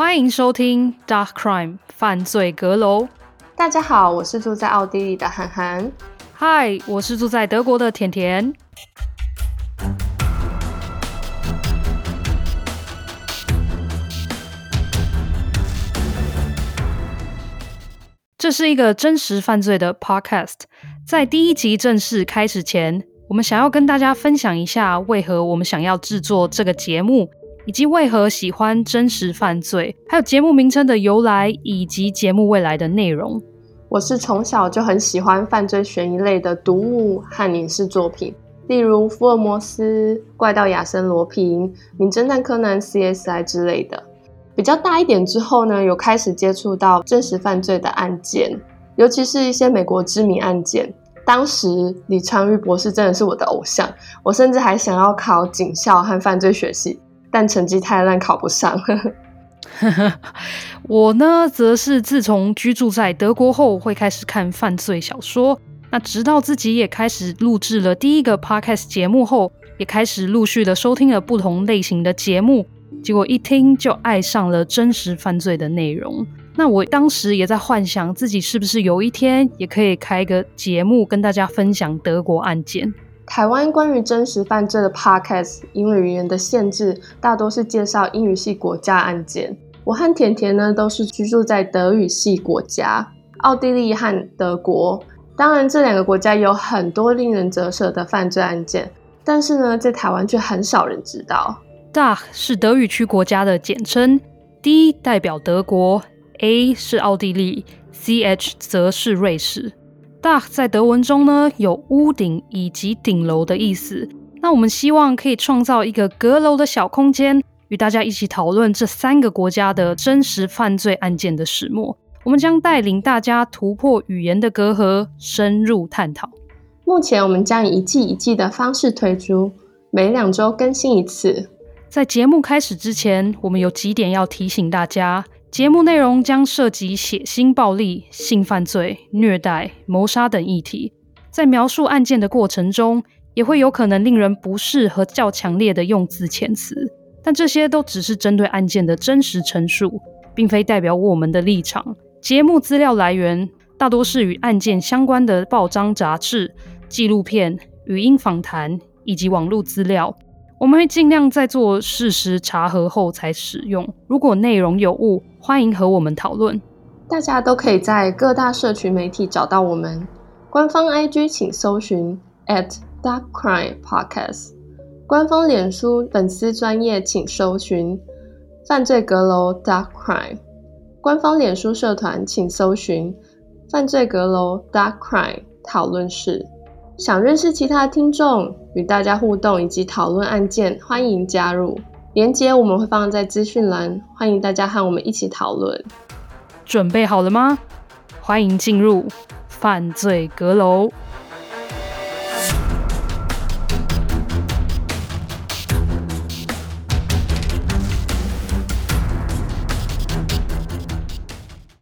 欢迎收听《Dark Crime 犯罪阁楼》。大家好，我是住在奥地利的涵涵。嗨，我是住在德国的甜甜。这是一个真实犯罪的 podcast。在第一集正式开始前，我们想要跟大家分享一下，为何我们想要制作这个节目，以及为何喜欢真实犯罪，还有节目名称的由来，以及节目未来的内容。我是从小就很喜欢犯罪悬疑类的读物和影视作品，例如《福尔摩斯》《怪盗亚森罗平》《名侦探柯南》CSI 之类的。比较大一点之后呢，有开始接触到真实犯罪的案件，尤其是一些美国知名案件。当时李昌钰博士真的是我的偶像，我甚至还想要考警校和犯罪学系，但成绩太烂，考不上。我呢，则是自从居住在德国后，会开始看犯罪小说。那直到自己也开始录制了第一个 podcast 节目后，也开始陆续的收听了不同类型的节目。结果一听就爱上了真实犯罪的内容。那我当时也在幻想自己是不是有一天也可以开个节目跟大家分享德国案件。台湾关于真实犯罪的 podcast，因为语言的限制，大多是介绍英语系国家案件。我和甜甜呢都是居住在德语系国家，奥地利和德国。当然，这两个国家有很多令人折舌的犯罪案件，但是呢，在台湾却很少人知道。DACH 是德语区国家的简称，D 代表德国，A 是奥地利，CH 则是瑞士。DACH 在德文中呢有屋顶以及顶楼的意思。那我们希望可以创造一个阁楼的小空间，与大家一起讨论这三个国家的真实犯罪案件的始末。我们将带领大家突破语言的隔阂，深入探讨。目前我们将以一季一季的方式推出，每两周更新一次。在节目开始之前，我们有几点要提醒大家：节目内容将涉及血腥、暴力、性犯罪、虐待、谋杀等议题，在描述案件的过程中，也会有可能令人不适和较强烈的用字遣词。但这些都只是针对案件的真实陈述，并非代表我们的立场。节目资料来源大多是与案件相关的报章、杂志、纪录片、语音访谈以及网络资料。我们会尽量在做事实查核后才使用。如果内容有误，欢迎和我们讨论。大家都可以在各大社群媒体找到我们。官方 IG 请搜寻 @darkcrimepodcast。官方脸书粉丝专业请搜寻犯罪阁楼 Dark Crime。官方脸书社团请搜寻犯罪阁楼 Dark Crime 讨论室。想认识其他听众，与大家互动以及讨论案件，欢迎加入。连接我们会放在资讯栏，欢迎大家和我们一起讨论。准备好了吗？欢迎进入犯罪阁楼。